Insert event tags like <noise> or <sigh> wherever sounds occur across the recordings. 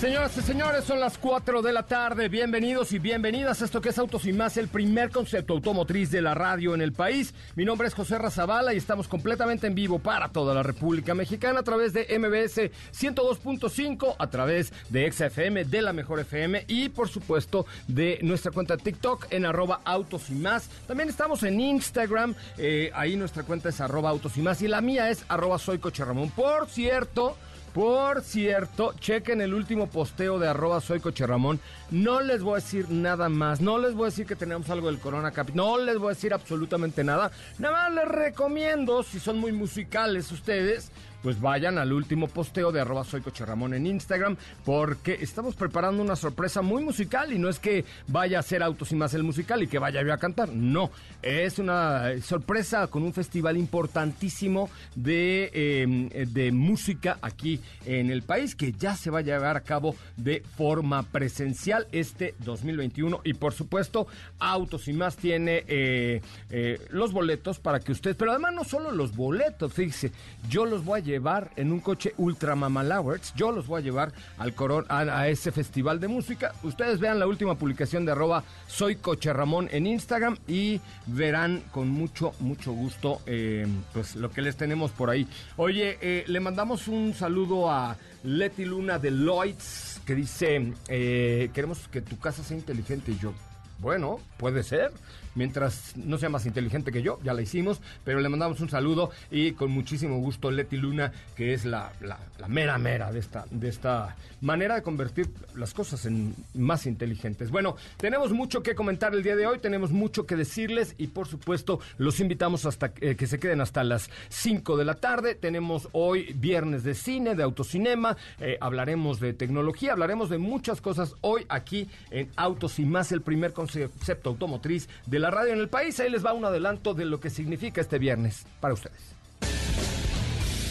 Señoras y señores, son las 4 de la tarde. Bienvenidos y bienvenidas a esto que es Autos y Más, el primer concepto automotriz de la radio en el país. Mi nombre es José Razabala y estamos completamente en vivo para toda la República Mexicana a través de MBS 102.5, a través de XFM, de la Mejor FM y, por supuesto, de nuestra cuenta TikTok en arroba Autos y Más. También estamos en Instagram, eh, ahí nuestra cuenta es arroba Autos y Más y la mía es arroba Soy. Por cierto... Por cierto, chequen el último posteo de arroba soy Ramón. No les voy a decir nada más. No les voy a decir que tenemos algo del Corona Capital. No les voy a decir absolutamente nada. Nada más les recomiendo, si son muy musicales ustedes, pues vayan al último posteo de arroba soy Ramón en Instagram, porque estamos preparando una sorpresa muy musical y no es que vaya a ser Autos y Más el musical y que vaya yo a cantar, no, es una sorpresa con un festival importantísimo de, em, de música aquí en el país que ya se va a llevar a cabo de forma presencial este 2021 y por supuesto Autos y Más tiene eh, eh, los boletos para que usted, pero además no solo los boletos, fíjese, yo los voy a llevar en un coche Ultra Mamalowers. Yo los voy a llevar al coron a, ese festival de música. Ustedes vean la última publicación de arroba soy Ramón en Instagram y verán con mucho, mucho gusto eh, pues lo que les tenemos por ahí. Oye, eh, le mandamos un saludo a Leti Luna de Lloyds que dice, eh, queremos que tu casa sea inteligente y yo. Bueno, puede ser mientras no sea más inteligente que yo, ya la hicimos, pero le mandamos un saludo y con muchísimo gusto Leti Luna, que es la, la, mera mera de esta, de esta manera de convertir las cosas en más inteligentes. Bueno, tenemos mucho que comentar el día de hoy, tenemos mucho que decirles y por supuesto los invitamos hasta eh, que se queden hasta las 5 de la tarde. Tenemos hoy viernes de cine, de autocinema, eh, hablaremos de tecnología, hablaremos de muchas cosas hoy aquí en Autos y más, el primer concepto automotriz de la radio en el país. Ahí les va un adelanto de lo que significa este viernes para ustedes.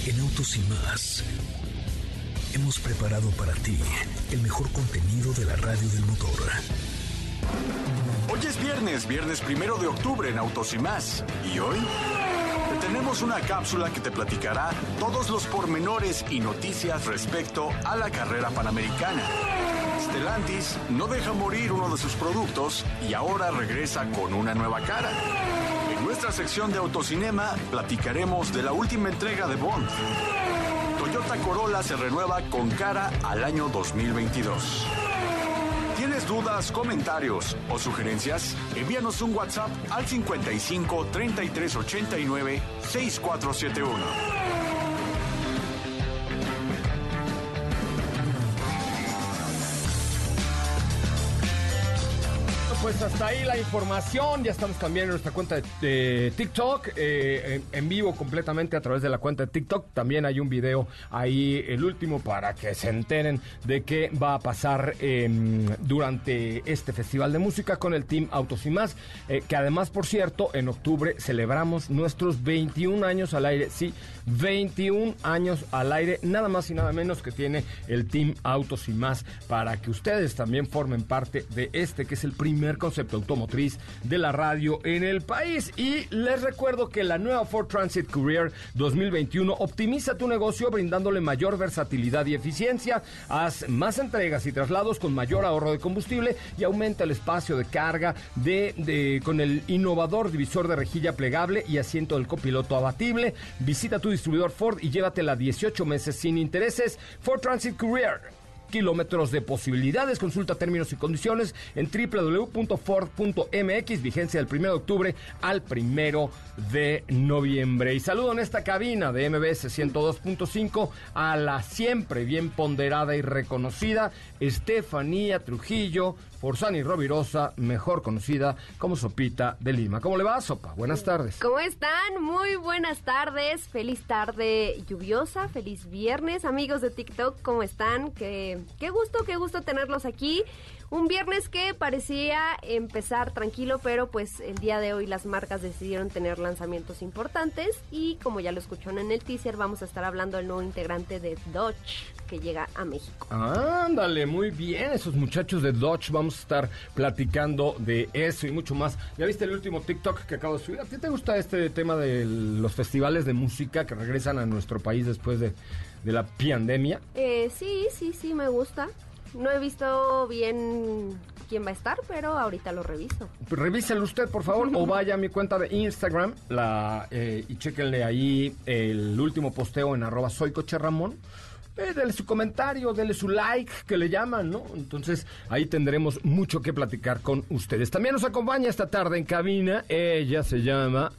En Autos y más, hemos preparado para ti el mejor contenido de la radio del motor. Hoy es viernes, viernes primero de octubre en Autos y más. ¿Y hoy? tenemos una cápsula que te platicará todos los pormenores y noticias respecto a la carrera panamericana. Stellantis no deja morir uno de sus productos y ahora regresa con una nueva cara. En nuestra sección de autocinema platicaremos de la última entrega de Bond. Toyota Corolla se renueva con cara al año 2022. ¿Tienes dudas, comentarios o sugerencias? Envíanos un WhatsApp al 55 33 89 6471. Pues hasta ahí la información. Ya estamos también en nuestra cuenta de, TikTok, eh, en, vivo completamente a través de la cuenta de TikTok. También hay un video ahí, el último, para que se enteren de qué va a pasar em, durante este festival de música con el Team Autos y Más. Eh, que además, por cierto, en octubre celebramos nuestros 21 años al aire. Sí, 21 años al aire, nada más y nada menos que tiene el Team Autos y Más para que ustedes también formen parte de este que es el primer concepto automotriz de la radio en el país. Y les recuerdo que la nueva Ford Transit Courier 2021 optimiza tu negocio brindándole mayor versatilidad y eficiencia. Haz más entregas y traslados con mayor ahorro de combustible y aumenta el espacio de carga de, con el innovador divisor de rejilla plegable y asiento del copiloto abatible. Visita tu distribuidor Ford y llévatela 18 meses sin intereses. Ford Transit Courier kilómetros de posibilidades. Consulta términos y condiciones en www.ford.mx, vigencia del 1 de octubre al 1 de noviembre. Y saludo en esta cabina de MBS 102.5 a la siempre bien ponderada y reconocida Estefanía Trujillo, Forzani Rovirosa, mejor conocida como Sopita de Lima. ¿Cómo le va, Sopa? Buenas tardes. ¿Cómo están? Muy buenas tardes. Feliz tarde lluviosa, feliz viernes. Amigos de TikTok, ¿cómo están? Eh, qué gusto, qué gusto tenerlos aquí. Un viernes que parecía empezar tranquilo, pero pues el día de hoy las marcas decidieron tener lanzamientos importantes y como ya lo escucharon en el teaser, vamos a estar hablando del nuevo integrante de Dodge que llega a México. Ándale, muy bien, esos muchachos de Dodge, vamos a estar platicando de eso y mucho más. ¿Ya viste el último TikTok que acabo de subir? ¿A ti te gusta este tema de los festivales de música que regresan a nuestro país después de, de la pandemia? Eh, sí, sí, sí, me gusta. No he visto bien quién va a estar, pero ahorita lo reviso. Revíselo usted, por favor, o <laughs> vaya a mi cuenta de Instagram la, eh, y chequenle ahí el último posteo en arroba soy Coche Ramón. Eh, dele su comentario, dele su like, que le llaman, ¿no? Entonces ahí tendremos mucho que platicar con ustedes. También nos acompaña esta tarde en cabina, ella se llama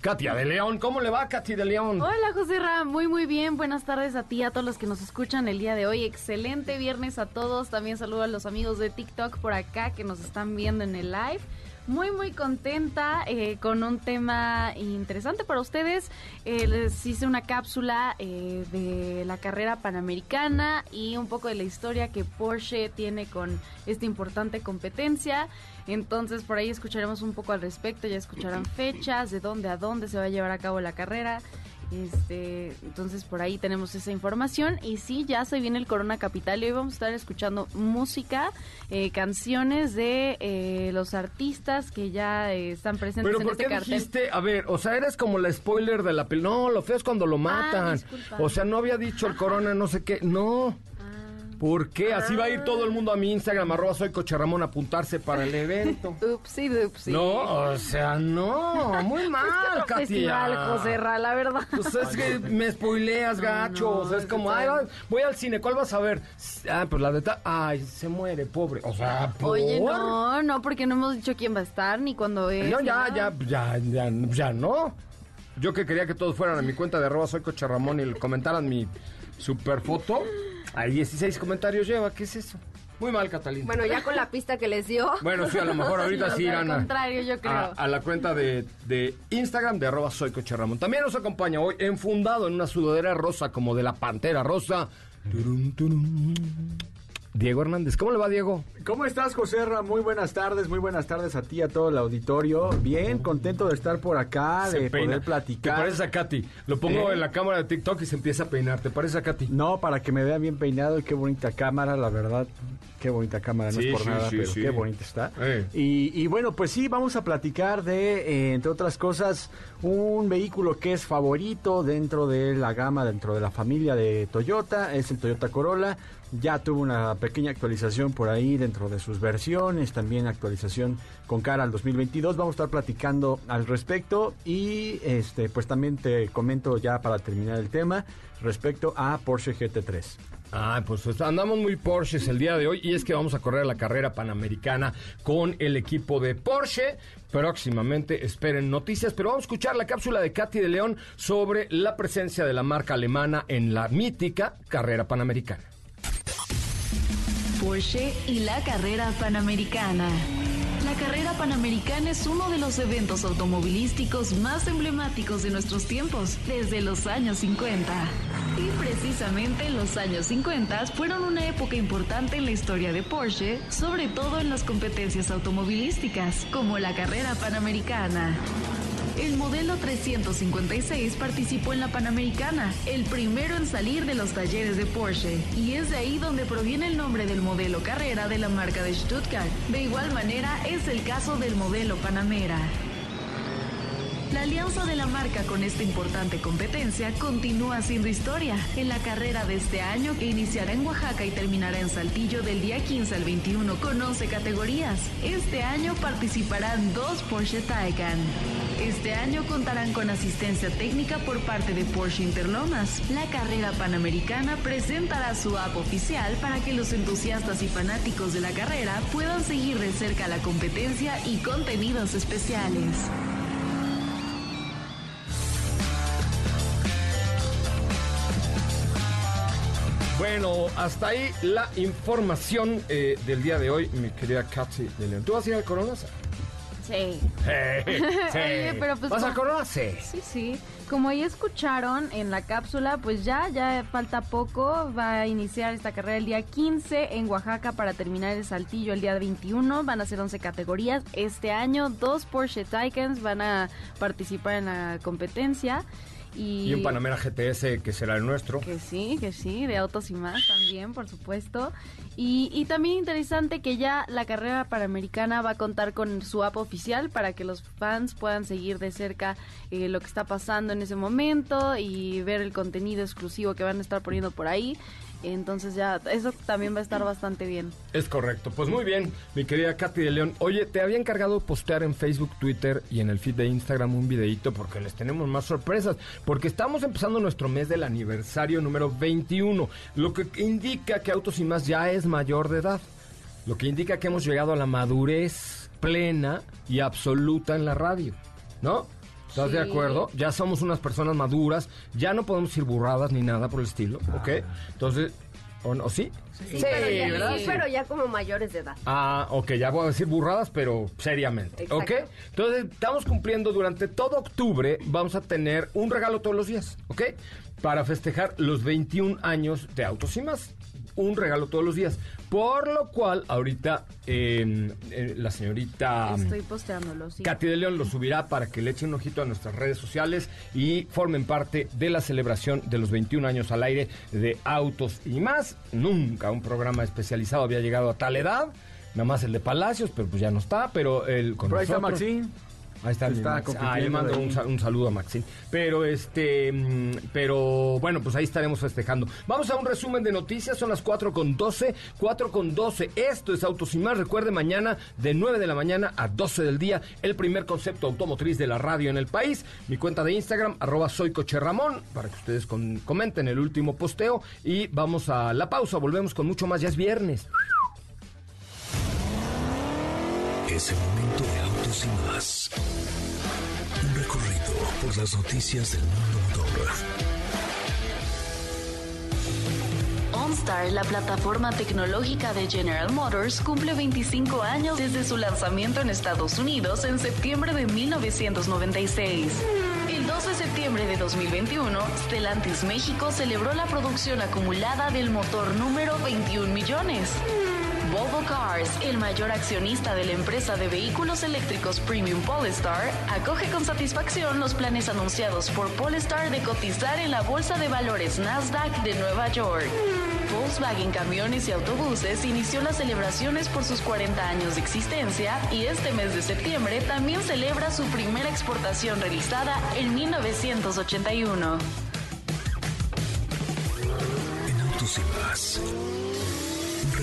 Katia de León, ¿cómo le va Katia de León? Hola José Ra, muy muy bien, buenas tardes a ti, a todos los que nos escuchan el día de hoy, excelente viernes a todos, también saludo a los amigos de TikTok por acá que nos están viendo en el live. Muy, muy contenta eh, con un tema interesante para ustedes. Eh, les hice una cápsula eh, de la carrera panamericana y un poco de la historia que Porsche tiene con esta importante competencia. Entonces por ahí escucharemos un poco al respecto, ya escucharán <clears throat> fechas, de dónde a dónde se va a llevar a cabo la carrera. Este, entonces por ahí tenemos esa información y sí, ya se viene el Corona Capital y hoy vamos a estar escuchando música, eh, canciones de eh, los artistas que ya eh, están presentes en este cartel. Dijiste, a ver, o sea, eres como la spoiler de la película. No, lo feo es cuando lo ah, matan. o sea, no había dicho el Corona, no sé qué. No. ¿Por qué? Así va a ir todo el mundo a mi Instagram, arroba soy Coche Ramón, a apuntarse para el evento. <laughs> upsi, upsi. No, o sea, no, muy <laughs> mal, Katia. Festival, José Ra, la verdad. Pues es que me spoileas, gacho. o sea, es como, ay, voy al cine, ¿cuál vas a ver? Ah, pues la de tal, ay, se muere, pobre. O sea, ¿por? Oye, no, no, porque no hemos dicho quién va a estar ni cuándo es. No, ya, ya, ya, ya, ya, no. Yo que quería que todos fueran a mi cuenta de arroba soy Coche Ramón y comentaran mi super foto. Hay 16 comentarios lleva, ¿qué es eso? Muy mal, Catalina. Bueno, ya con la pista que les dio. Bueno, sí, a lo mejor ahorita <laughs> sí irán a, contrario, yo creo. A, la cuenta de, de, Instagram de arroba soy Coche Ramón. También nos acompaña hoy enfundado en una sudadera rosa como de la Pantera Rosa. Diego Hernández. ¿Cómo le va, Diego? ¿Cómo estás, José Muy buenas tardes, muy buenas tardes a ti, a todo el auditorio. Bien, contento de estar por acá, de poder platicar. ¿Te parece a Katy? Lo pongo en la cámara de TikTok y se empieza a peinar. ¿Te parece a Katy? No, para que me vea bien peinado y qué bonita cámara, la verdad. Qué bonita cámara, no es por nada, pero qué bonita está. Eh. Y, bueno, pues sí, vamos a platicar de, eh, entre otras cosas, un vehículo que es favorito dentro de la gama, dentro de la familia de Toyota, es el Toyota Corolla ya tuvo una pequeña actualización por ahí dentro de sus versiones, también actualización con cara al 2022. Vamos a estar platicando al respecto y este pues también te comento ya para terminar el tema respecto a Porsche GT3. Ah, pues andamos muy Porsches el día de hoy y es que vamos a correr la carrera panamericana con el equipo de Porsche. Próximamente esperen noticias, pero vamos a escuchar la cápsula de Katy de León sobre la presencia de la marca alemana en la mítica carrera panamericana. Porsche y la carrera panamericana. La carrera panamericana es uno de los eventos automovilísticos más emblemáticos de nuestros tiempos, desde los años 50. Y precisamente los años 50 fueron una época importante en la historia de Porsche, sobre todo en las competencias automovilísticas, como la carrera panamericana. El modelo 356 participó en la Panamericana, el primero en salir de los talleres de Porsche, y es de ahí donde proviene el nombre del modelo carrera de la marca de Stuttgart. De igual manera es el caso del modelo Panamera. La alianza de la marca con esta importante competencia continúa haciendo historia. En la carrera de este año, que iniciará en Oaxaca y terminará en Saltillo del día 15 al 21 con 11 categorías. Este año participarán dos Porsche Taycan. Este año contarán con asistencia técnica por parte de Porsche Interlomas. La carrera panamericana presentará su app oficial para que los entusiastas y fanáticos de la carrera puedan seguir de cerca la competencia y contenidos especiales. Bueno, hasta ahí la información eh, del día de hoy, mi querida Katy de León. ¿Tú vas a ir al Corona? Sí. <laughs> sí. pero pues, ¿Vas a conocer? Sí, sí. Como ya escucharon en la cápsula, pues ya, ya falta poco. Va a iniciar esta carrera el día 15 en Oaxaca para terminar el saltillo el día 21. Van a ser 11 categorías. Este año, dos Porsche Taycans van a participar en la competencia. Y, un Panamera GTS que será el nuestro. Que sí, que sí, de autos y más también, por supuesto. Y, y también interesante que ya la carrera panamericana va a contar con su app oficial para que los fans puedan seguir de cerca eh, lo que está pasando en ese momento y ver el contenido exclusivo que van a estar poniendo por ahí. Entonces ya, eso también va a estar bastante bien. Es correcto. Pues muy bien, mi querida Katy de León. Oye, te había encargado postear en Facebook, Twitter y en el feed de Instagram un videito porque les tenemos más sorpresas. Porque estamos empezando nuestro mes del aniversario número 21, lo que indica que Autos y Más ya es mayor de edad. Lo que indica que hemos llegado a la madurez plena y absoluta en la radio, ¿no? ¿Estás de acuerdo? Ya somos unas personas maduras, ya no podemos ir burradas ni nada por el estilo, ¿ok? Entonces, ¿o, sí? Sí, pero, ya, como mayores de edad. Ah, ok, ya voy a decir burradas, pero seriamente, ¿ok? Entonces, estamos cumpliendo durante todo octubre, vamos a tener un regalo todos los días, ¿ok? Para festejar los 21 años de Autos y Más un regalo todos los días. Por lo cual, ahorita em, eh, la señorita... Estoy posteándolo, sí. Katy de León lo subirá para que le echen un ojito a nuestras redes sociales y formen parte de la celebración de los 21 años al aire de Autos y más. Nunca un programa especializado había llegado a tal edad. Nada más el de Palacios, pero pues ya no está, pero el con Por ahí está Ahí está, está Ah, le mando un, saludo a Maxine. Pero este, mm, pero bueno, pues ahí estaremos festejando. Vamos a un resumen de noticias, son las 4 con 12, 4 con 12. Esto es Autos y más. Recuerde mañana de 9 de la mañana a 12 del día, el primer concepto automotriz de la radio en el país. Mi cuenta de Instagram, arroba soy Ramón, para que ustedes comenten el último posteo. Y vamos a la pausa, volvemos con mucho más, ya es viernes. Es el momento de autos y más. Por las noticias del mundo. OnStar, la plataforma tecnológica de General Motors, cumple 25 años desde su lanzamiento en Estados Unidos en septiembre de 1996. El 12 de septiembre de 2021, Stellantis México celebró la producción acumulada del motor número 21 millones. Volvo Cars, el mayor accionista de la empresa de vehículos eléctricos Premium Polestar, acoge con satisfacción los planes anunciados por Polestar de cotizar en la Bolsa de Valores Nasdaq de Nueva York. Volkswagen Camiones y Autobuses inició las celebraciones por sus 40 años de existencia y este mes de septiembre también celebra su primera exportación realizada en 1981. En Autos y más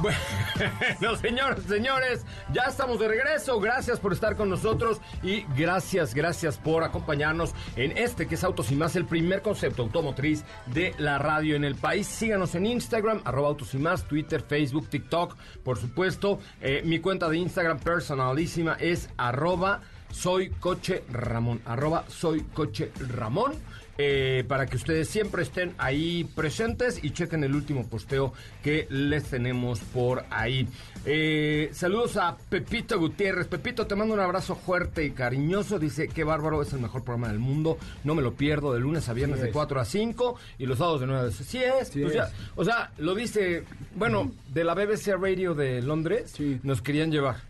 Bueno, <laughs> señores, señores, ya estamos de regreso. Gracias por estar con nosotros y gracias, gracias por acompañarnos en este que es Autos y Más, el primer concepto automotriz de la radio en el país. Síganos en Instagram, arroba Autos y Más, Twitter, Facebook, TikTok, por supuesto. Eh, mi cuenta de Instagram personalísima es arroba soy coche Ramón, arroba soy coche Ramón. Eh, para que ustedes siempre estén ahí presentes y chequen el último posteo que les tenemos por ahí. Eh, saludos a Pepito Gutiérrez. Pepito, te mando un abrazo fuerte y cariñoso. Dice, qué bárbaro, es el mejor programa del mundo. No me lo pierdo de lunes a viernes de 4 a 5 y los sábados de 9 a 10. Sí es. Pues o sea, lo dice, bueno, de la BBC Radio de Londres, nos querían llevar.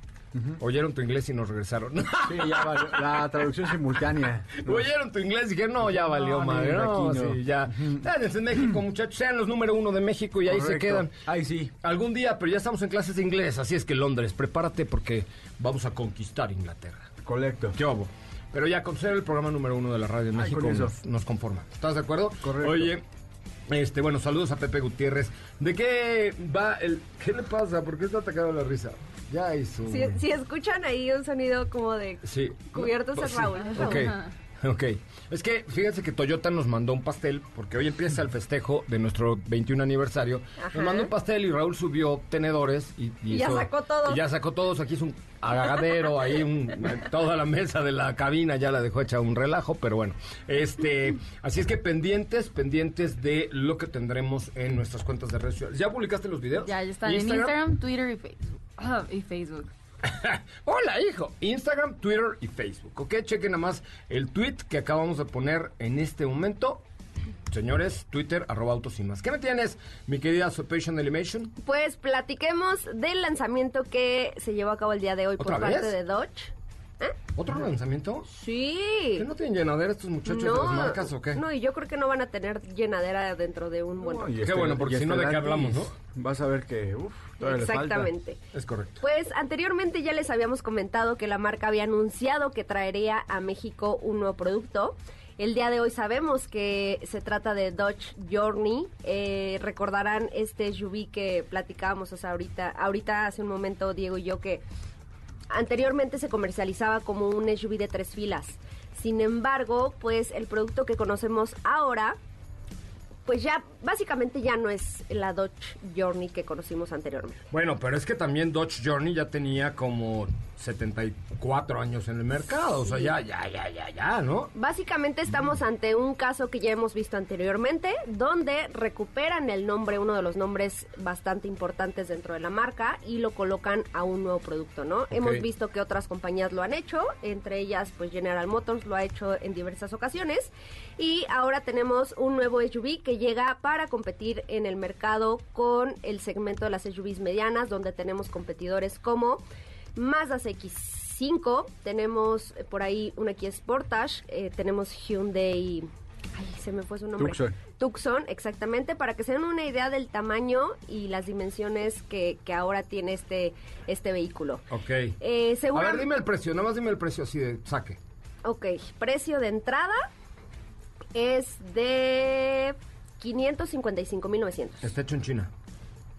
Oyeron tu inglés y nos regresaron. Sí, ya valió. La traducción simultánea. <laughs> Oyeron tu inglés y dijeron, no, ya valió, madre. No, sí, ya. en México, muchachos. Sean los número uno de México y ahí se quedan. Ahí sí. Algún día, pero ya estamos en clases de inglés. Así es que Londres, prepárate porque vamos a conquistar Inglaterra. Correcto. ¿Qué hago? Pero ya con ser el programa número uno de la radio en México nos, conforma. ¿Estás de acuerdo? Correcto. Oye, Este, bueno, saludos a Pepe Gutiérrez. ¿De qué va el... ¿Qué le pasa? ¿Por qué está atacado la risa? Ya hizo... Si, si escuchan ahí un sonido como de sí. cubiertos de Raúl. Ok. <laughs> Ok. Es que fíjense que Toyota nos mandó un pastel, porque hoy empieza el festejo de nuestro 21 aniversario. Nos mandó un pastel y Raúl subió tenedores y, ya sacó todos. ya sacó todos. Aquí es un agadero, ahí un, toda la mesa de la cabina ya la dejó hecha un relajo, pero bueno. este Así es que pendientes, pendientes de lo que tendremos en nuestras cuentas de redes sociales. ¿Ya publicaste los videos? Ya, ya están en Instagram, Twitter y Facebook. <clears throat> Y Facebook. <laughs> Hola, hijo. Instagram, Twitter y Facebook. Ok, chequen nada más el tweet que acabamos de poner en este momento. Señores, Twitter, arroba autos y más. ¿Qué me tienes, mi querida Supation Animation? Pues platiquemos del lanzamiento que se llevó a cabo el día de hoy por parte de Dodge. ¿Eh? ¿Otro lanzamiento? Sí. ¿Qué no tienen llenadera estos muchachos de las marcas o qué? No, y yo creo que no van a tener llenadera dentro de un buen Qué bueno, porque si no, ¿de qué hablamos, no? Vas a ver que, uff, Exactamente. Es correcto. Pues anteriormente ya les habíamos comentado que la marca había anunciado que traería a México un nuevo producto. El día de hoy sabemos que se trata de Dodge Journey. Eh, recordarán este SUV que platicábamos o sea, ahorita, ahorita hace un momento Diego y yo que anteriormente se comercializaba como un SUV de tres filas. Sin embargo, pues el producto que conocemos ahora pues ya básicamente ya no es la Dodge Journey que conocimos anteriormente. Bueno, pero es que también Dodge Journey ya tenía como 74 años en el mercado, o sea, ya, ya, ya, ya, ya, ¿no? Básicamente estamos ante un caso que ya hemos visto anteriormente, donde recuperan el nombre, uno de los nombres bastante importantes dentro de la marca, y lo colocan a un nuevo producto, ¿no? Hemos visto que otras compañías lo han hecho, entre ellas, pues General Motors lo ha hecho en diversas ocasiones, y ahora tenemos un nuevo SUV que llega para competir en el mercado con el segmento de las SUVs medianas, donde tenemos competidores como Mazda X5, tenemos eh, por ahí una Kia Sportage, eh, tenemos Hyundai... Ay, se me fue su nombre. Tucson. Tucson, exactamente, para que se den una idea del tamaño y las dimensiones que, ahora tiene este, este vehículo. Ok. Eh, A ver, dime el precio, nada más dime el precio así de saque. Ok, precio de entrada es de 555.900. Está hecho en China.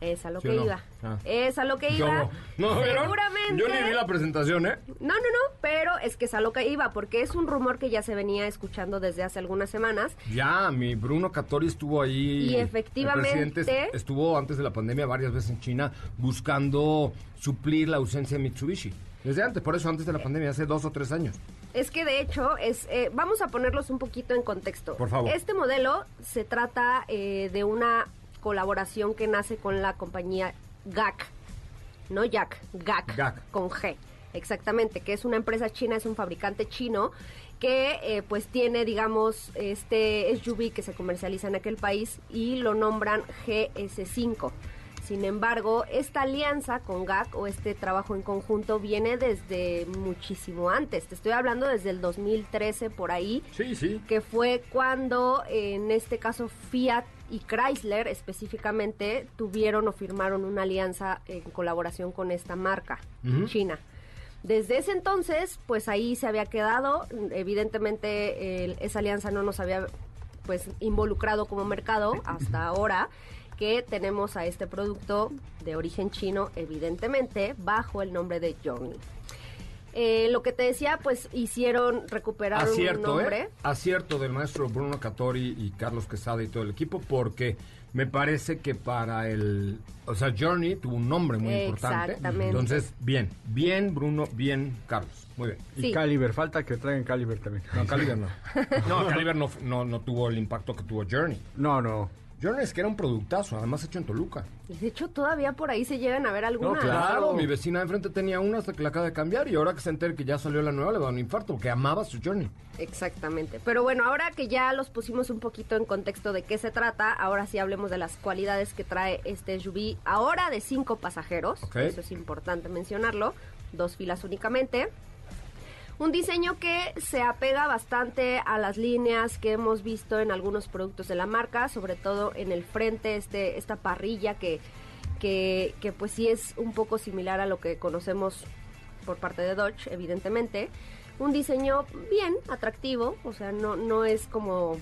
Es a lo que iba. Ah. Es a lo que iba. No, Seguramente. Yo ni vi la presentación, ¿eh? No, no, no, pero es que es a lo que iba, porque es un rumor que ya se venía escuchando desde hace algunas semanas. Ya, mi Bruno Catori estuvo ahí. Y efectivamente. estuvo antes de la pandemia varias veces en China buscando suplir la ausencia de Mitsubishi. Desde antes, por eso antes de la pandemia, hace dos o tres años. Es que de hecho, es, eh, vamos a ponerlos un poquito en contexto. Por favor. Este modelo se trata eh, de una colaboración que nace con la compañía GAC, no Jack, GAC, GAC. con G, exactamente, que es una empresa china, es un fabricante chino que eh, pues tiene, digamos, este SUV que se comercializa en aquel país y lo nombran GS5. Sin embargo, esta alianza con GAC o este trabajo en conjunto viene desde muchísimo antes. Te estoy hablando desde el 2013 por ahí. Sí, sí. Que fue cuando, en este caso, Fiat y Chrysler específicamente tuvieron o firmaron una alianza en colaboración con esta marca china. Desde ese entonces, pues ahí se había quedado. Evidentemente, esa alianza no nos había pues involucrado como mercado hasta <laughs> ahora que tenemos a este producto de origen chino, evidentemente, bajo el nombre de Journey. Eh, lo que te decía, pues hicieron recuperar Acierto, un ¿eh? nombre. Acierto del maestro Bruno Catori y Carlos Quesada y todo el equipo, porque me parece que para el. O sea, Journey tuvo un nombre muy importante. Entonces, bien, bien, Bruno, bien, Carlos. Muy bien. Y Caliber, falta que traigan Caliber también. No, Caliber no. <laughs> No, Caliber no, no, no tuvo el impacto que tuvo Journey. No, no. Journey es que era un productazo, además hecho en Toluca. Y de hecho todavía por ahí se llegan a ver algunas. No, claro, mi vecina de enfrente tenía una hasta que la acaba de cambiar y ahora que se entera que ya salió la nueva le da un infarto porque amaba su Journey. Exactamente. Pero bueno, ahora que ya los pusimos un poquito en contexto de qué se trata, ahora sí hablemos de las cualidades que trae este SUV. Ahora de cinco pasajeros, eso es importante mencionarlo, dos filas únicamente. Un diseño que se apega bastante a las líneas que hemos visto en algunos productos de la marca, sobre todo en el frente, este, esta parrilla que, que, que pues sí es un poco similar a lo que conocemos por parte de Dodge, evidentemente. Un diseño bien atractivo, o sea, no, no es como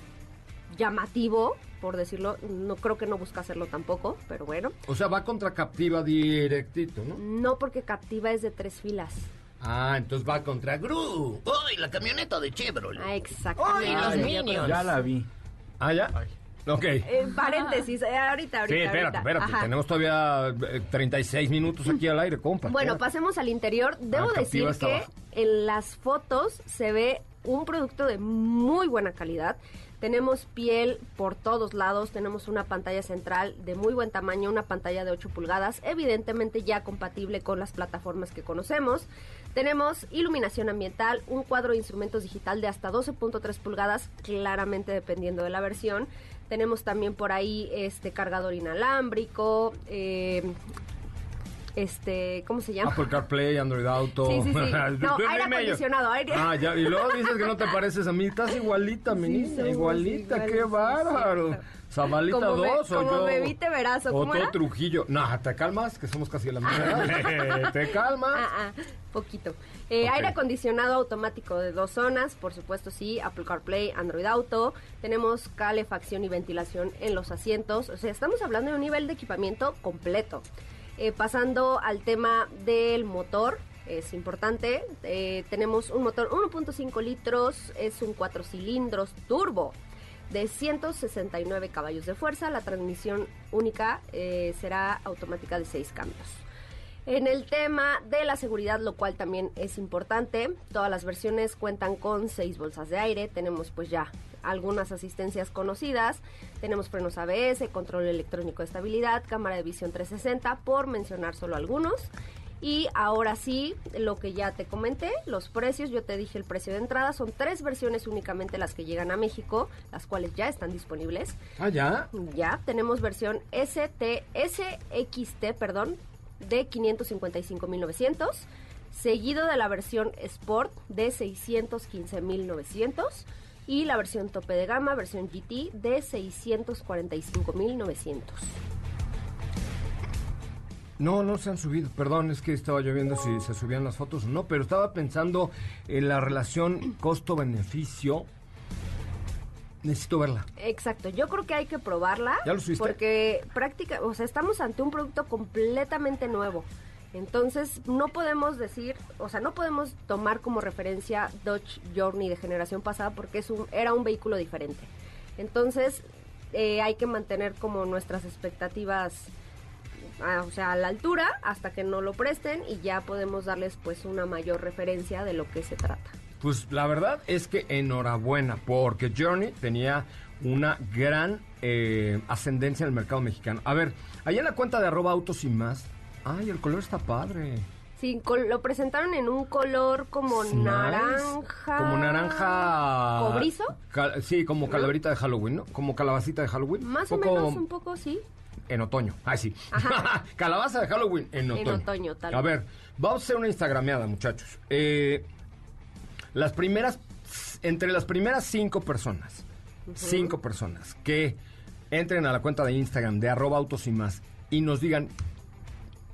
llamativo, por decirlo. No creo que no busca hacerlo tampoco, pero bueno. O sea, va contra Captiva directito, ¿no? No, porque Captiva es de tres filas. Ah, entonces va contra Gru. ¡Uy, la camioneta de Chevrolet! Ah, exactamente. ¡Ay, los niños! Ya la vi. Ah, ya. Ok. En paréntesis, eh, ahorita, ahorita. Sí, espérate, espérate. Ajá. Tenemos todavía eh, 36 minutos aquí al aire, compa. Bueno, Espérate. pasemos al interior. Debo Ah, decir Captiva está que abajo. en las fotos se ve un producto de muy buena calidad. Tenemos piel por todos lados, tenemos una pantalla central de muy buen tamaño, una pantalla de 8 pulgadas, evidentemente ya compatible con las plataformas que conocemos. Tenemos iluminación ambiental, un cuadro de instrumentos digital de hasta 12.3 pulgadas, claramente dependiendo de la versión. Tenemos también por ahí este cargador inalámbrico, eh, este, ¿cómo se llama? Apple CarPlay, Android Auto. Sí, sí, sí. <laughs> No, aire acondicionado, aire- Ah, ya. Y luego dices que no te pareces a mí. Estás igualita, mi niña. igualita. Qué bárbaro. Be- 2 o como yo. bebite verazo, O ¿cómo era? Trujillo. No, te calmas, que somos casi de la misma edad. <laughs> Te calmas. Ah, ah, poquito. Eh. Aire acondicionado automático de dos zonas, por supuesto sí, Apple CarPlay, Android Auto. Tenemos calefacción y ventilación en los asientos. O sea, estamos hablando de un nivel de equipamiento completo. Eh, pasando al tema del motor, es importante. eh, tenemos un motor 1.5 litros, es un 4 cilindros turbo de 169 caballos de fuerza. La transmisión única eh, será automática de 6 cambios. En el tema de la seguridad, lo cual también es importante, todas las versiones cuentan con 6 bolsas de aire. Tenemos pues ya algunas asistencias conocidas. Tenemos frenos ABS, control electrónico de estabilidad, cámara de visión 360, por mencionar solo algunos. Y ahora sí, lo que ya te comenté, los precios, yo te dije el precio de entrada, son tres versiones únicamente las que llegan a México, las cuales ya están disponibles. Ah, ya. Ya, tenemos versión ST, SXT, perdón, de 555.900, seguido de la versión Sport de 615.900 y la versión tope de gama, versión GT de 645.900. No, no se han subido. Perdón, es que estaba yo viendo si se subían las fotos o no, pero estaba pensando en la relación costo-beneficio. Necesito verla. Exacto, yo creo que hay que probarla. ¿Ya lo subiste? Porque práctica, o sea, estamos ante un producto completamente nuevo. Entonces, no podemos decir, o sea, no podemos tomar como referencia Dodge Journey de generación pasada porque es un, era un vehículo diferente. Entonces, eh, hay que mantener como nuestras expectativas, ah, o sea, a la altura hasta que no lo presten y ya podemos darles pues una mayor referencia de lo que se trata. Pues la verdad es que enhorabuena, porque Journey tenía una gran eh, ascendencia en el mercado mexicano. A ver, allá en la cuenta de arroba autos y más. Ay, el color está padre. Sí, lo presentaron en un color como Nice. naranja. Como naranja. ¿Cobrizo? Cal- sí, como calaverita de Halloween, ¿no? Como calabacita de Halloween. Más o menos, un poco, sí. En otoño. Ay, sí. Ajá. <laughs> Calabaza de Halloween en otoño. otoño, tal A ver, vamos a hacer una instagrameada, muchachos. Eh, las primeras, entre las primeras cinco personas, cinco personas que entren a la cuenta de Instagram de arroba autos y más y nos digan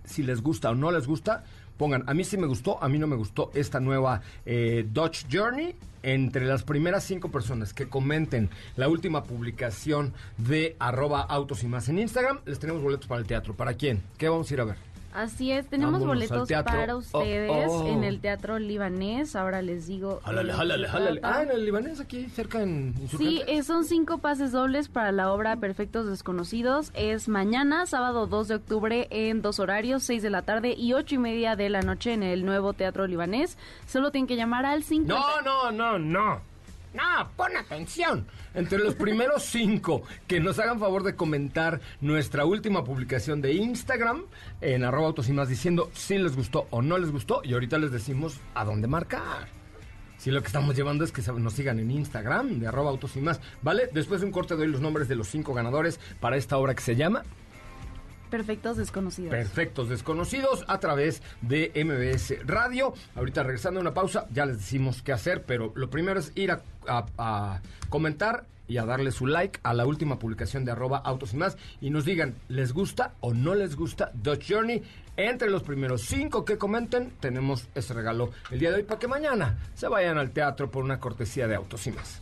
si les gusta o no les gusta, pongan, a mí sí me gustó, a mí no me gustó esta nueva eh, Dodge Journey. Entre las primeras cinco personas que comenten la última publicación de arroba autos y más en Instagram, les tenemos boletos para el teatro. ¿Para quién? ¿Qué vamos a ir a ver? Así es, tenemos Vámonos boletos para Oh, ustedes oh. en el Teatro Libanés. Ahora les digo. Jálale, lo jálale, jálale. Ah, en el libanés, aquí cerca en Sí, Insurgentes. eh, son cinco pases dobles para la obra Perfectos Desconocidos. Es mañana, sábado 2 de octubre, en dos horarios, 6 de la tarde y ocho y media de la noche en el nuevo Teatro Libanés. Solo tienen que llamar al 5. No, no, no, no. No, pon atención. Entre los primeros cinco que nos hagan favor de comentar nuestra última publicación de Instagram en arroba autos y más diciendo si les gustó o no les gustó y ahorita les decimos a dónde marcar. Si lo que estamos llevando es que nos sigan en Instagram de arroba autos y más, ¿vale? Después de un corte doy los nombres de los cinco ganadores para esta obra que se llama Perfectos Desconocidos. Perfectos Desconocidos a través de MBS Radio. Ahorita regresando a una pausa, ya les decimos qué hacer, pero lo primero es ir a, a- a comentar y a darle su like a la última publicación de arroba autos y más y nos digan, ¿les gusta o no les gusta Dodge Journey? Entre los primeros cinco que comenten, tenemos ese regalo el día de hoy para que mañana se vayan al teatro por una cortesía de autos y más.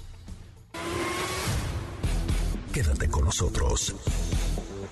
Quédate con nosotros.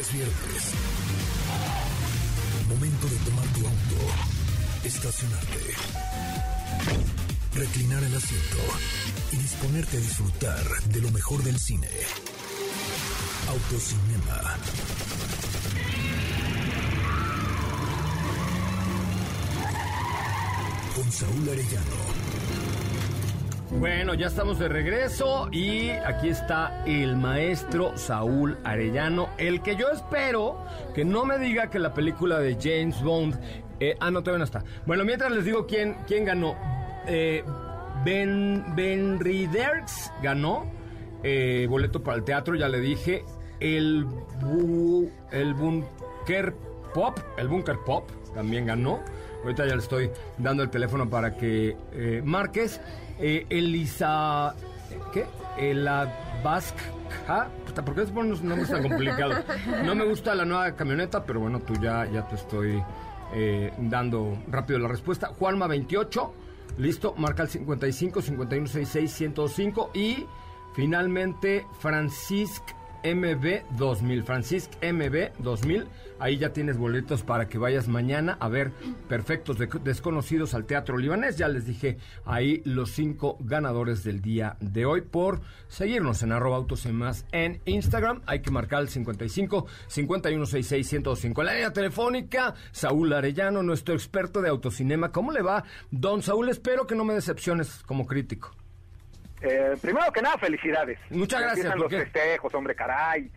Es viernes. Momento de tomar tu auto, estacionarte, reclinar el asiento y disponerte a disfrutar de lo mejor del cine. Autocinema. Con Saúl Arellano bueno, ya estamos de regreso y aquí está el maestro Saúl Arellano, el que yo espero que no me diga que la película de James Bond... Eh, ah, no, todavía no está. Bueno, mientras les digo quién, quién ganó. Eh, ben, ben ganó eh, boleto para el teatro, ya le dije. El, el Bunker Pop, el Bunker Pop también ganó. Ahorita ya le estoy dando el teléfono para que eh, marques. Eh, Elisa. ¿Qué? Elabasca. ¿ah? ¿Por qué se ponen los nombres tan complicados? No me gusta la nueva camioneta, pero bueno, tú ya, ya te estoy eh, dando rápido la respuesta. Juanma28. Listo, marca el 55 51 66 105 y finalmente Francisca MB2000, Francisc MB2000. Ahí ya tienes boletos para que vayas mañana a ver Perfectos Desconocidos al Teatro Libanés. Ya les dije ahí los cinco ganadores del día de hoy por seguirnos en arroba autos en más en Instagram. Hay que marcar el 55 5166 105. La línea telefónica, Saúl Arellano, nuestro experto de autocinema. ¿Cómo le va, don Saúl? Espero que no me decepciones como crítico. Eh, primero que nada, felicidades. Muchas gracias. los festejos, hombre, caray.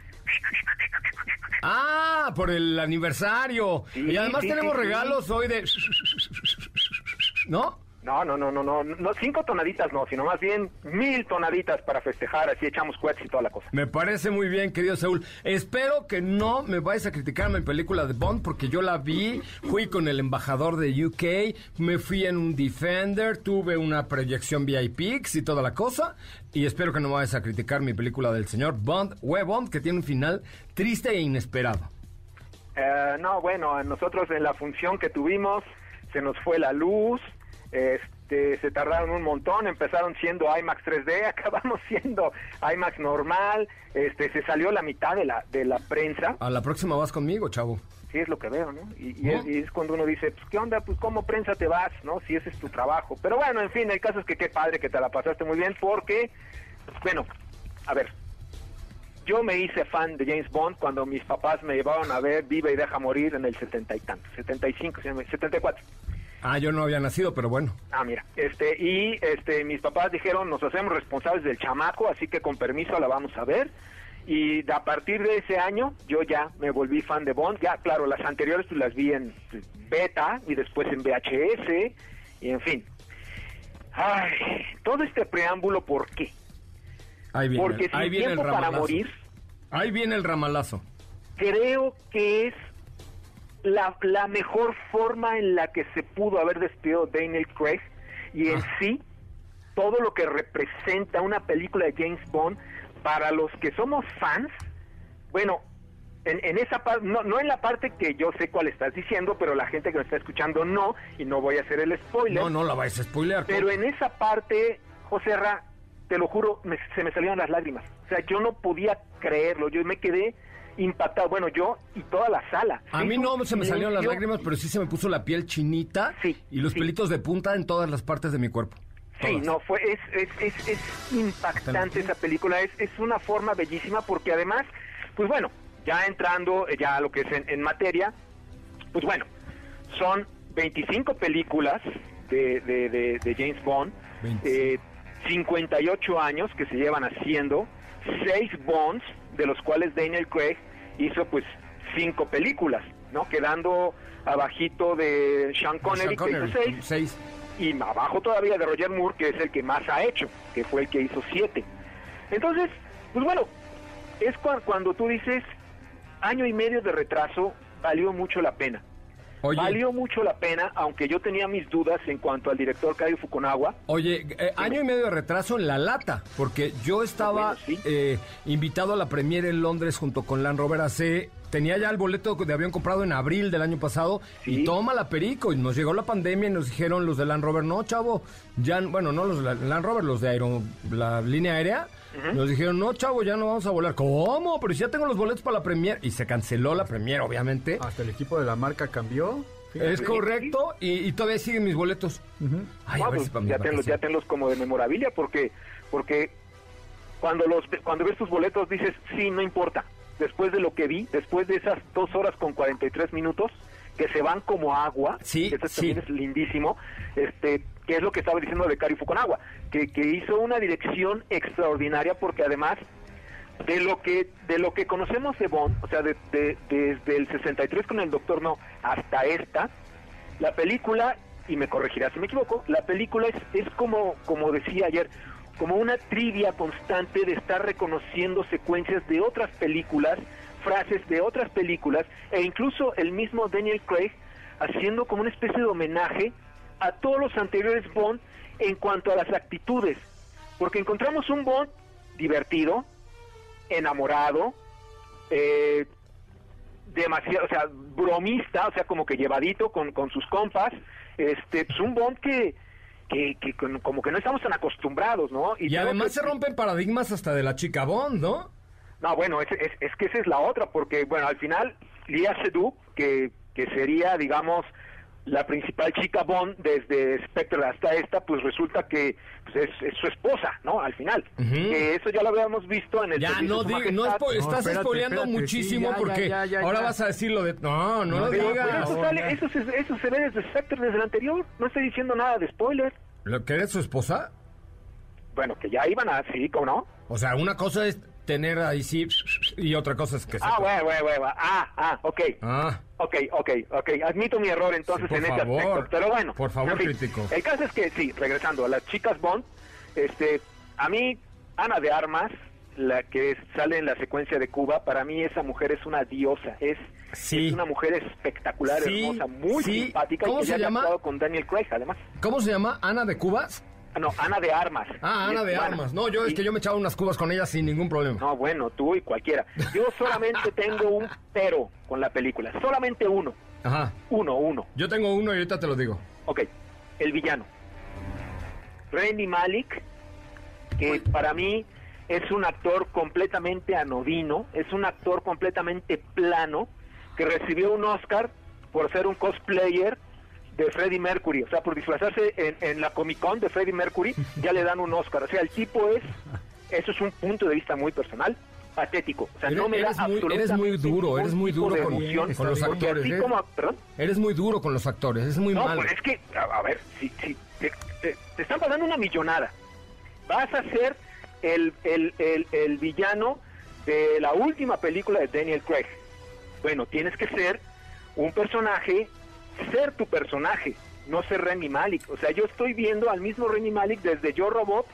Ah, por el aniversario. y además tenemos regalos hoy de... ¿No? No, no, no, no, no, no, cinco tonaditas no, sino más bien mil tonaditas para festejar, así echamos cohetes y toda la cosa. Me parece muy bien, querido Saúl. Espero que no me vayas a criticar mi película de Bond, porque yo la vi, fui con el embajador de UK, me fui en un Defender, tuve una proyección VIP y toda la cosa, y espero que no me vayas a criticar mi película del señor Bond, We Bond, que tiene un final triste e inesperado. Eh, no, bueno, nosotros en la función que tuvimos se nos fue la luz, este, se tardaron un montón, empezaron siendo IMAX 3D, <laughs> acabamos siendo IMAX normal, este, se salió la mitad de la, de la prensa. A la próxima vas conmigo, chavo. Sí, es lo que veo, ¿no? Y, es, cuando uno dice, pues, ¿qué onda? Pues, ¿cómo prensa te vas, no? Si ese es tu trabajo. Pero bueno, en fin, el caso es que qué padre que te la pasaste muy bien porque, bueno, a ver, yo me hice fan de James Bond cuando mis papás me llevaron a ver Vive y Deja Morir en el setenta y tanto, 75, 74. Ah, yo no había nacido, pero bueno. Ah, mira, este, y este, mis papás dijeron, nos hacemos responsables del chamaco, así que con permiso la vamos a ver. Y a partir de ese año, yo ya me volví fan de Bond. Ya, claro, las anteriores pues, las vi en beta y después en VHS, y en fin. Ay, todo este preámbulo, ¿por qué? Ahí viene, Porque ahí viene el para morir. Ahí viene el ramalazo. Creo que es la, la mejor forma en la que se pudo haber despedido Daniel Craig y en ah. sí todo lo que representa una película de James Bond para los que somos fans, bueno, en, en esa parte, no, no en la parte que yo sé cuál estás diciendo, pero la gente que me está escuchando no, y no voy a hacer el spoiler. No, no la vais a spoiler. Pero en esa parte, José Ra, te lo juro, se me salieron las lágrimas. O sea, yo no podía creerlo, yo me quedé impactado. Bueno, yo y toda la sala. A mí no se me salieron las lágrimas, pero sí se me puso la piel chinita y los pelitos de punta en todas las partes de mi cuerpo. Sí, no, fue, es, es, es, impactante esa película, es, es una forma bellísima porque además, pues bueno, ya entrando eh, ya a lo que es en, materia, pues bueno, son 25 películas de, de, James Bond, eh, 58 años que se llevan haciendo, 6 Bonds, de los cuales Daniel Craig hizo pues cinco películas, ¿no? Quedando abajito de Sean Connery, que hizo seis, y abajo todavía de Roger Moore, que es el que más ha hecho, que fue el que hizo siete. Entonces, Pues bueno, es cuando tú dices año y medio de retraso, valió mucho la pena. Valió mucho la pena, aunque yo tenía mis dudas en cuanto al director Caio Fukunawa. Oye, eh, año y medio de retraso en la lata, porque yo estaba eh, invitado a la premiere en Londres junto con Land Rover AC. Tenía ya el boleto de avión comprado en abril del año pasado y toma la perico. Y nos llegó la pandemia y nos dijeron los de Land Rover, no, chavo, ya, bueno, no los de Land Rover, los de Aero, la línea aérea nos dijeron, no, chavo, ya no vamos a volar. ¿Cómo? Pero si ya tengo los boletos para la premier. Y se canceló la premier, obviamente. Hasta el equipo de la marca cambió. Es correcto, y, todavía siguen mis boletos. Pues, ya, tenlos, ya tenlos como de memorabilia, porque porque cuando los cuando ves tus boletos dices, sí, no importa. Después de lo que vi, después de esas dos horas con 43 minutos, que se van como agua, sí, eso también es lindísimo, este, que es lo que estaba diciendo de Cari Fukunaga, que, que hizo una dirección extraordinaria porque además de lo que de lo que conocemos de Bond, o sea, de, desde el 63 con el Doctor No hasta esta, la película, y me corregirá si me equivoco, la película es, es como, como decía ayer, como una trivia constante de estar reconociendo secuencias de otras películas, frases de otras películas, e incluso el mismo Daniel Craig haciendo como una especie de homenaje a todos los anteriores Bond en cuanto a las actitudes, porque encontramos un Bond divertido, enamorado, eh, demasiado, o sea, bromista, o sea, como que llevadito con, con sus compas, este, pues un Bond que, que, que, como que no estamos tan acostumbrados, ¿no? Y, además se rompen paradigmas hasta de la chica Bond, ¿no? No, bueno, es, es, que esa es la otra, porque, bueno, al final, Lia Seydoux, que, que sería, digamos, la principal chica Bond desde Spectre hasta esta, pues resulta que pues, es, su esposa, ¿no? Al final. eso ya lo habíamos visto en el... Ya, no, no, estás spoileando muchísimo porque ahora vas a decir lo de... No, no, lo digas. Eso, eso, se, ve desde Spectre, desde el anterior. No estoy diciendo nada de spoiler. ¿Lo que eres su esposa? Bueno, que ya iban a... Sí, ¿cómo no? O sea, una cosa es tener ahí sí y otra cosa es que Ah, güey, güey, güey, ah, ah, ok. Ah. Ok, ok, ok. Admito mi error entonces en ese aspecto. Pero bueno. Por favor, crítico. El caso es que, sí, regresando a las chicas Bond, este, a mí, Ana de Armas, la que sale en la secuencia de Cuba, para mí esa mujer es una diosa. Es, es una mujer espectacular, hermosa, muy simpática. ¿Cómo y se llama? con Daniel Craig, además. ¿Cómo se llama? ¿Ana de Cubas? No, Ana de Armas. Ah, Ana de Armas. No, yo es que yo me echaba unas cubas con ella sin ningún problema. No, bueno, tú y cualquiera. Yo solamente <laughs> tengo un pero con la película. Solamente uno. Ajá. Uno, uno. Yo tengo uno y ahorita te lo digo. Ok. El villano. Randy Malik, que para mí es un actor completamente anodino, es un actor completamente plano, que recibió un Oscar por ser un cosplayer de Freddie Mercury, o sea, por disfrazarse en, la Comic Con de Freddie Mercury, <laughs> ya le dan un Oscar. O sea, el tipo es, eso es un punto de vista muy personal, patético. O sea, no me eres da muy, Eres muy duro, eres muy duro con, los actores. ¿eh? Eres muy duro con los actores, es muy no, malo. Pues es que, a, ver, si, si te, están pagando una millonada, vas a ser el, el, el, el villano de la última película de Daniel Craig. Bueno, tienes que ser un personaje ser tu personaje, no ser Remy Malik. O sea, yo estoy viendo al mismo Remy Malik desde Yo Robot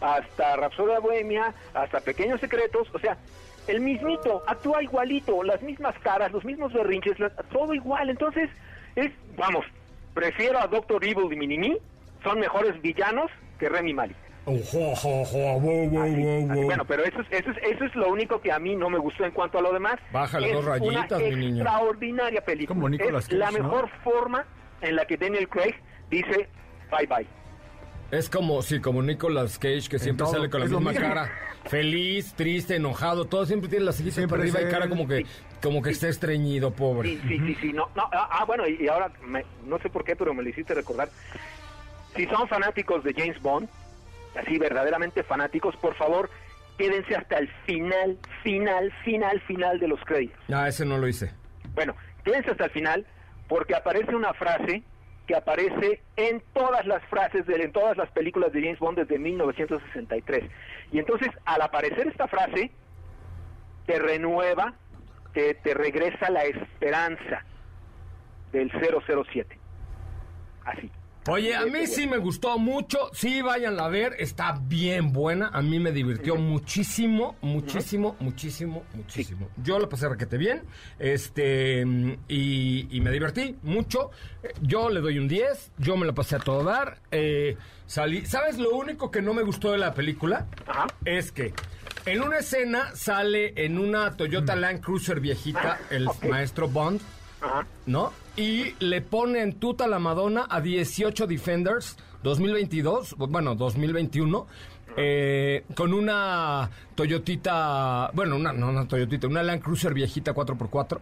hasta Rapsodia Bohemia, hasta Pequeños Secretos, o sea, el mismito, actúa igualito, las mismas caras, los mismos berrinches, todo igual. Entonces, es, vamos, prefiero a Doctor Evil y Minimi, son mejores villanos que Remy Malik. Bueno, pero eso es, eso, es, eso es lo único que a mí no me gustó en cuanto a lo demás. Bájale dos rayitas, mi niño. Extraordinaria película. es la mejor forma en la que Daniel Craig dice bye bye. Es como, sí, como Nicolas Cage, que siempre sale con la misma cara. Feliz, triste, enojado, todo siempre tiene la cejitas para arriba y cara como que, como que está estreñido, pobre. Sí, sí, sí, sí. No, no, ah, ah bueno, y, ahora, no sé por qué, pero me lo hiciste recordar. Si son fanáticos de James Bond, así verdaderamente fanáticos, por favor, quédense hasta el final, final, final, final de los créditos. Ah, ese no lo hice. Bueno, quédense hasta el final porque aparece una frase que aparece en todas las frases, de, en todas las películas de James Bond desde 1963. Y entonces, al aparecer esta frase, te renueva, te, te regresa la esperanza del 007. Así. Oye, a mí sí me gustó mucho. Sí, váyanla a ver. Está bien buena. A mí me divirtió muchísimo, muchísimo, muchísimo, muchísimo. Yo lo pasé requete bien. Este, y, me divertí mucho. Yo le doy un 10. Yo me lo pasé a todo dar. Eh, salí. ¿Sabes lo único que no me gustó de la película? Es que en una escena sale en una Toyota Land Cruiser viejita el maestro Bond, ¿no? Y le pone en tuta la Madonna a 18 Defenders 2022, bueno, 2021. Eh, con una Toyotita, bueno, una, no una Toyotita, una Land Cruiser viejita 4x4.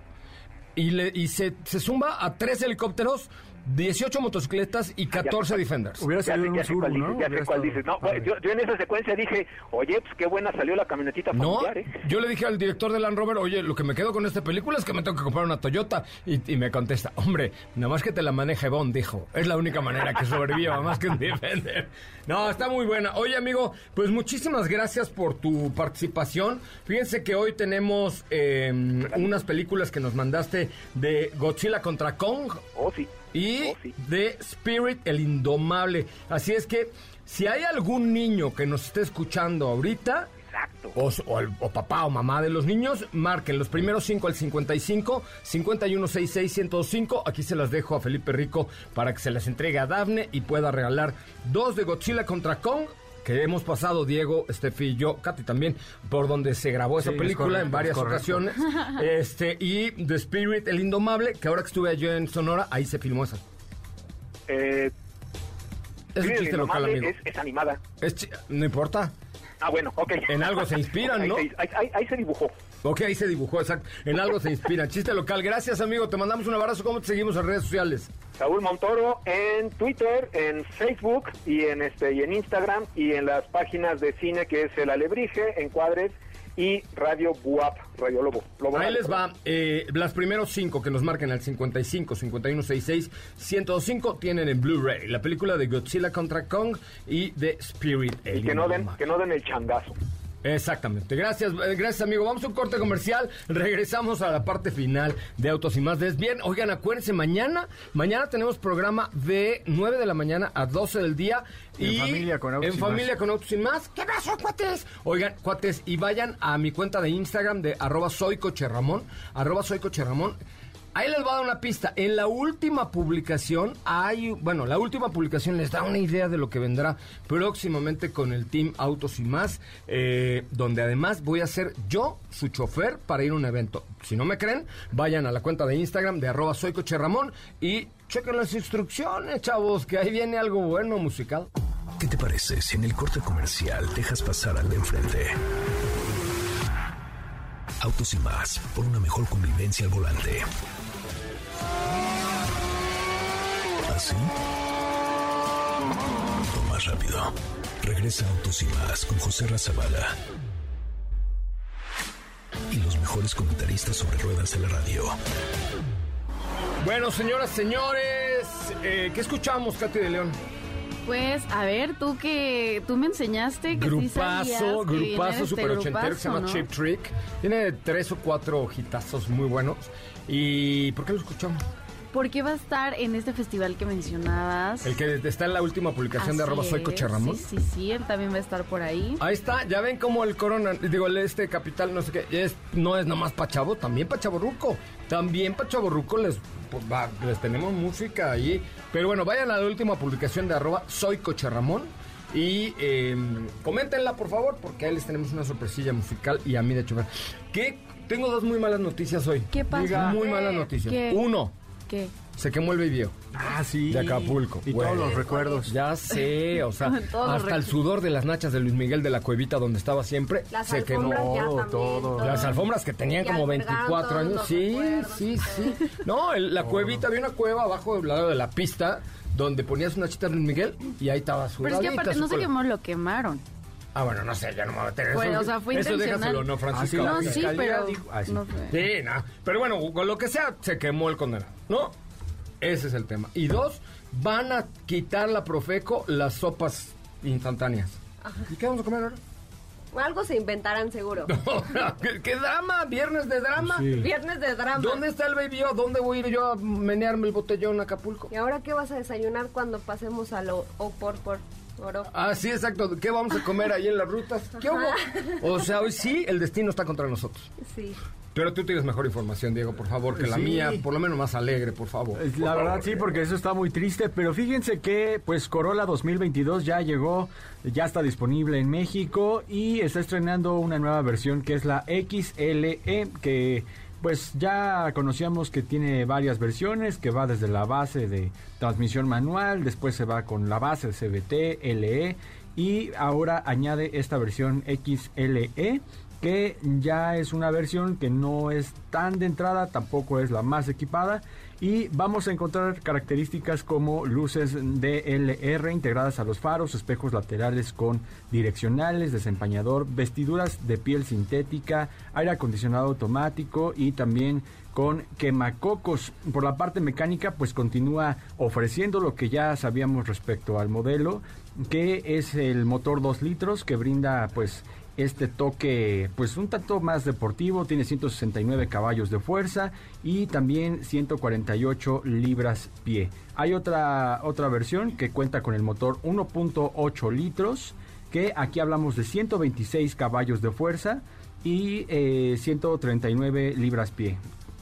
Y, le, y se, se zumba a tres helicópteros 18 motocicletas y 14 Defenders. Hubiera salido un sur, ¿no? Ya sé cuál dices. No, yo, yo, en esa secuencia dije, oye, pues qué buena salió la camionetita familiar, no, ¿eh? yo le dije al director de Land Rover, oye, lo que me quedo con esta película es que me tengo que comprar una Toyota. Y, me contesta, hombre, nada más que te la maneje Bond, dijo. Es la única manera que sobreviva, <laughs> más que un Defender. No, está muy buena. Oye, amigo, pues muchísimas gracias por tu participación. Fíjense que hoy tenemos eh, unas películas que nos mandaste de Godzilla contra Kong. Oh, sí y oh, de Spirit el Indomable. Así es que si hay algún niño que nos esté escuchando ahorita, o, o, papá o mamá de los niños, marquen los primeros 5 al 55, 5166 105. Aquí se las dejo a Felipe Rico para que se las entregue a Dafne y pueda regalar dos de Godzilla contra Kong que hemos pasado, Diego, Estefi y yo, Katy también, por donde se grabó esa película en varias ocasiones. <laughs> este Y The Spirit, El Indomable, que ahora que estuve yo en Sonora, ahí se filmó esa. Eh, es un chiste local, amigo. Es, animada. no importa. Ah, bueno, ok. En algo se inspiran, <laughs> ¿no? ahí se dibujó. Ok, ahí se dibujó, exacto. En algo se inspira. Chiste local. Gracias, amigo. Te mandamos un abrazo. ¿Cómo te seguimos en redes sociales? Saúl Montoro en Twitter, en Facebook y en este y en Instagram y en las páginas de cine que es El Alebrije, Encuadres y Radio Buap, Radio Lobo. Ahí les va. Eh, las primeros cinco que nos marquen al 55, 5166, 105 tienen en Blu-ray la película de Godzilla contra Kong y de Spirit. Y que no, den, que no den el changazo. Exactamente. Gracias, eh, gracias amigo. Vamos a un corte comercial. Regresamos a la parte final de Autos y más. Es bien, oigan, acuérdense, mañana, mañana tenemos programa de 9 de la mañana a 12 del día. Y en familia con Autos, en familia con Autos y más. ¿Qué pasó, cuates? Oigan, cuates, y vayan a mi cuenta de Instagram de arroba soy coche Ramón, arroba soy coche Ramón. Ahí les voy a dar una pista. En la última publicación hay, bueno, la última publicación les da una idea de lo que vendrá próximamente con el Team Autos y más, eh, donde además voy a ser yo su chofer para ir a un evento. Si no me creen, vayan a la cuenta de Instagram de arroba soy coche Ramón y chequen las instrucciones, chavos, que ahí viene algo bueno musical. ¿Qué te parece si en el corte comercial dejas pasar al de enfrente? Autos y más, por una mejor convivencia al volante. ¿Así? O más rápido. Regresa Autos y más con José Razabala. Y los mejores comentaristas sobre ruedas de la radio. Bueno, señoras, señores, eh, ¿qué escuchamos, Katy de León? Pues, a ver, tú que tú me enseñaste que grupazo, sí grupazo este super ochentero que se llama Chip Trick. Tiene tres o cuatro hojitazos muy buenos. ¿Y por qué lo escuchamos? Porque va a estar en este festival que mencionabas. El que está en la última publicación de arroba soy Coche Ramón. Sí, sí, sí, él también va a estar por ahí. Ahí está, ya ven cómo el corona, digo, el este capital, no sé qué, es, no es nomás para chavo, también para chaborruco. También para chaborruco les, pues, les tenemos música ahí. Pero bueno, vayan a la última publicación de arroba soy Coche Ramón. Y eh, coméntenla, por favor, porque ahí les tenemos una sorpresilla musical y a mí, de hecho, que tengo dos muy malas noticias hoy. ¿Qué pasa? Muy malas noticias. Uno, ¿Qué? Se quemó el video. Ah, sí. De Acapulco. Y todos los recuerdos. Ya sé, o sea, <laughs> hasta el sudor de las nachas de Luis Miguel de la cuevita donde estaba siempre se quemó todo. Las alfombras que tenían como 24 años. Sí, sí, sí. No, la cuevita, había una cueva abajo del lado de la pista donde ponías una chita de Luis Miguel y ahí estaba su Pero es que aparte no se quemó, lo quemaron. Ah, bueno, no sé, ya no me voy a meter bueno, o sea, fue eso déjaselo, ¿no, Francisco? Ah, no, sí, pero... Ah, sí. No sí, no. Pero bueno, con lo que sea, se quemó el condenado, ¿no? Ese es el tema. Y dos, van a quitar la Profeco las sopas instantáneas. ¿Y qué vamos a comer ahora? Algo se inventarán seguro. <laughs> ¿Qué, drama? ¿Viernes de drama? Viernes de drama. ¿Dónde está el baby? ¿Dónde voy a ir yo a menearme el botellón a Acapulco? ¿Y ahora qué vas a desayunar cuando pasemos a lo o por por oro? Ah, sí, exacto. ¿Qué vamos a comer ahí en las rutas? ¿Qué hubo? O sea, hoy sí, el destino está contra nosotros. Sí. Pero tú tienes mejor información, Diego, por favor, que la mía, por lo menos más alegre, por favor. La verdad sí, porque eso está muy triste, pero fíjense que pues Corolla 2022 ya llegó, ya está disponible en México y está estrenando una nueva versión que es la XLE, que pues ya conocíamos que tiene varias versiones, que va desde la base de transmisión manual, después se va con la base CBT, LE y ahora añade esta versión XLE que ya es una versión que no es tan de entrada, tampoco es la más equipada y vamos a encontrar características como luces DLR integradas a los faros, espejos laterales con direccionales, desempañador, vestiduras de piel sintética, aire acondicionado automático y también con quemacocos. Por la parte mecánica, pues continúa ofreciendo lo que ya sabíamos respecto al modelo, que es el motor 2 litros que brinda pues este toque pues un tanto más deportivo, tiene 169 caballos de fuerza y también 148 libras pie. Hay otra, otra versión que cuenta con el motor 1.8 litros, que aquí hablamos de 126 caballos de fuerza y 139 eh, libras pie.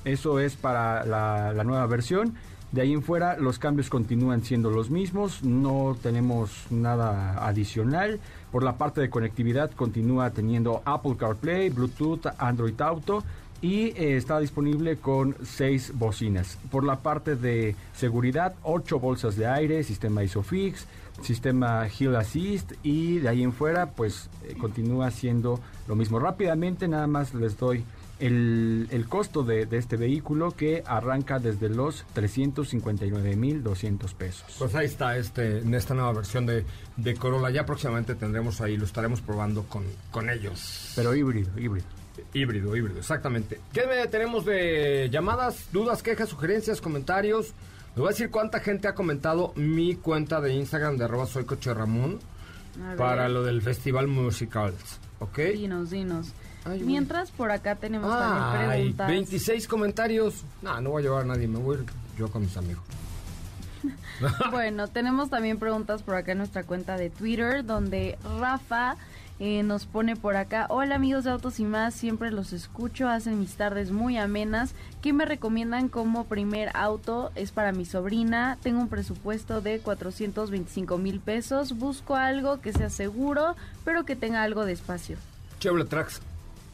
Eso es para la, la nueva versión. De ahí en fuera los cambios continúan siendo los mismos, no tenemos nada adicional. Por la parte de conectividad continúa teniendo Apple CarPlay, Bluetooth, Android Auto y eh, está disponible con seis bocinas. Por la parte de seguridad, ocho bolsas de aire, sistema ISOFIX, sistema Hill Assist y de ahí en fuera pues eh, continúa siendo lo mismo. Rápidamente nada más les doy el, costo de, este vehículo que arranca desde los 359.200 pesos. Pues ahí está este, en esta nueva versión de, de, Corolla. Ya próximamente tendremos ahí, lo estaremos probando con, con ellos. Pero híbrido, híbrido. Híbrido, híbrido, exactamente. ¿Qué tenemos de llamadas, dudas, quejas, sugerencias, comentarios? Les voy a decir cuánta gente ha comentado mi cuenta de Instagram de arroba soy coche Ramón para lo del Festival Musicals. ¿Ok? Dinos, dinos. Mientras por acá tenemos también preguntas. 26 comentarios. No, no voy a llevar a nadie, me voy yo con mis amigos. <laughs> bueno, tenemos también preguntas por acá en nuestra cuenta de Twitter, donde Rafa eh, nos pone por acá, hola amigos de Autos y más, siempre los escucho, hacen mis tardes muy amenas. ¿Qué me recomiendan como primer auto? Es para mi sobrina, tengo un presupuesto de 425 mil pesos, busco algo que sea seguro, pero que tenga algo de espacio. Chevrolet Trax.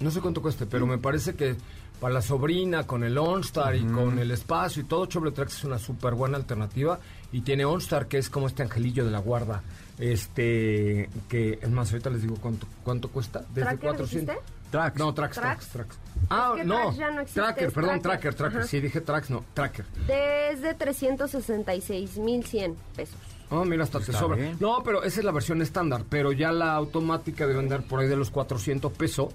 No sé cuánto cueste, pero me parece que para la sobrina, con el OnStar y con el espacio y todo, Chevrolet Trax es una súper buena alternativa. Y tiene OnStar, que es como este angelillo de la guarda. Este, que es más, ahorita les digo cuánto, cuánto cuesta. Desde 400. Trax. No, Trax, Trax, Trax. Ah, no. tracker, perdón, tracker, tracker. Sí, dije Trax, no, Tracker. Desde 366.100 pesos. Oh, mira, hasta te sobra. No, pero esa es la versión estándar, pero ya la automática debe andar por ahí de los 400 pesos.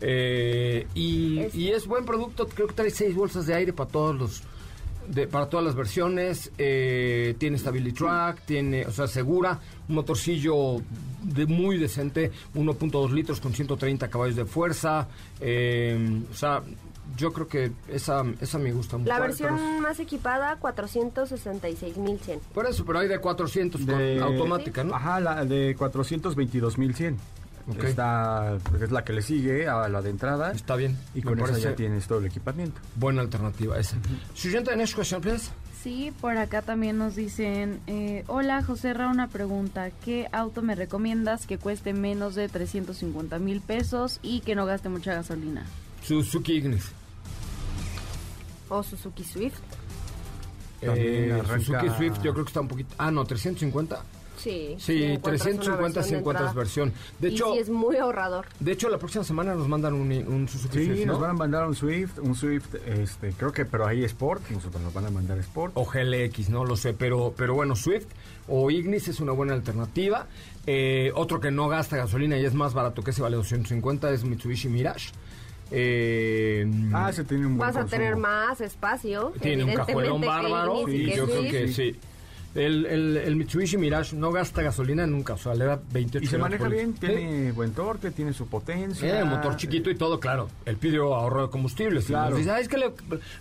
Eh, y, es... y, es... buen producto, creo que trae seis bolsas de aire para todos los... De, para todas las versiones, eh, tiene Stability Track, tiene, o sea, segura, un motorcillo de muy decente, 1.2 litros con 130 caballos de fuerza, eh, o sea, yo creo que esa, esa me gusta mucho. La versión más equipada, 466.100. Por eso, pero hay de 400 con automática, ¿no? Ajá, la de 422.100. Okay. Está, es la que le sigue a la de entrada. Está bien. Y con eso ya tienes todo el equipamiento. Buena alternativa esa. Siguiente next question, please. Sí, por acá también nos dicen, eh, hola José Ra, una pregunta, ¿qué auto me recomiendas que cueste menos de 350 mil pesos y que no gaste mucha gasolina? Suzuki Ignis. O Suzuki Swift. Eh, Suzuki Swift yo creo que está un poquito... Ah, no, 350. Sí, sí 350 si encuentras versión. De hecho, es muy ahorrador. De hecho, la próxima semana nos mandan un, un Suzuki sí, Swift. Sí, nos van a mandar un Swift, un Swift, este, creo que, pero ahí Sport, nosotros nos van a mandar Sport. O GLX, no lo sé, pero, pero bueno, Swift o Ignis es una buena alternativa. Eh, otro que no gasta gasolina y es más barato que ese vale 250 es Mitsubishi Mirage. Eh, ah, se tiene un buen Vas a tener más espacio. Tiene un cajuelón bárbaro. Sí, yo creo que sí. El, el, Mitsubishi Mirage no gasta gasolina nunca, o sea, le da 28 Y se maneja bien, tiene buen torque, tiene su potencia. Eh, motor chiquito y todo, claro. El pidió ahorro de combustible. Claro. dice, es que le,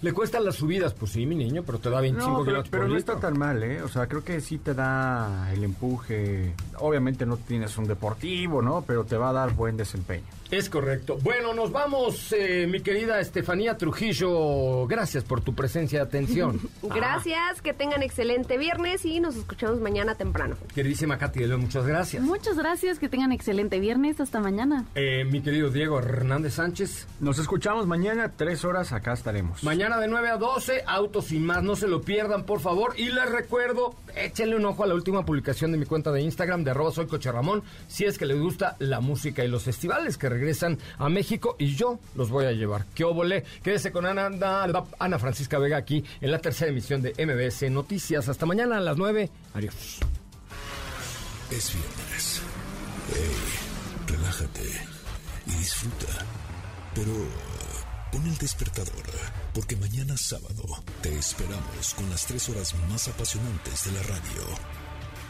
le, cuestan las subidas. Pues sí, mi niño, pero te da 25 no, pero, kilómetros pero no está tan mal, ¿eh? O sea, creo que sí te da el empuje. Obviamente no tienes un deportivo, ¿no? Pero te va a dar buen desempeño. Es correcto. Bueno, nos vamos, eh, mi querida Estefanía Trujillo. Gracias por tu presencia y atención. <laughs> gracias, que tengan excelente viernes y nos escuchamos mañana temprano. Queridísima Katy de León, muchas gracias. Muchas gracias, que tengan excelente viernes. Hasta mañana. Eh, mi querido Diego Hernández Sánchez. Nos escuchamos mañana, tres horas, acá estaremos. Mañana de 9 a 12, autos y más, no se lo pierdan, por favor. Y les recuerdo, échenle un ojo a la última publicación de mi cuenta de Instagram de arroba soy Coche Ramón, si es que les gusta la música y los festivales que regresan a México y yo los voy a llevar. ¡Qué óvole! Quédese con Ana, Ana, Francisca Vega aquí en la tercera emisión de MBS Noticias. Hasta mañana las 9. Adiós. Es viernes. relájate y disfruta. Pero pon el despertador, porque mañana sábado te esperamos con las tres horas más apasionantes de la radio.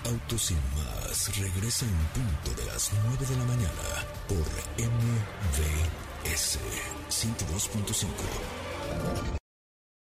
Autos sin más regresa en punto de las 9 de la mañana por MVS 102.5.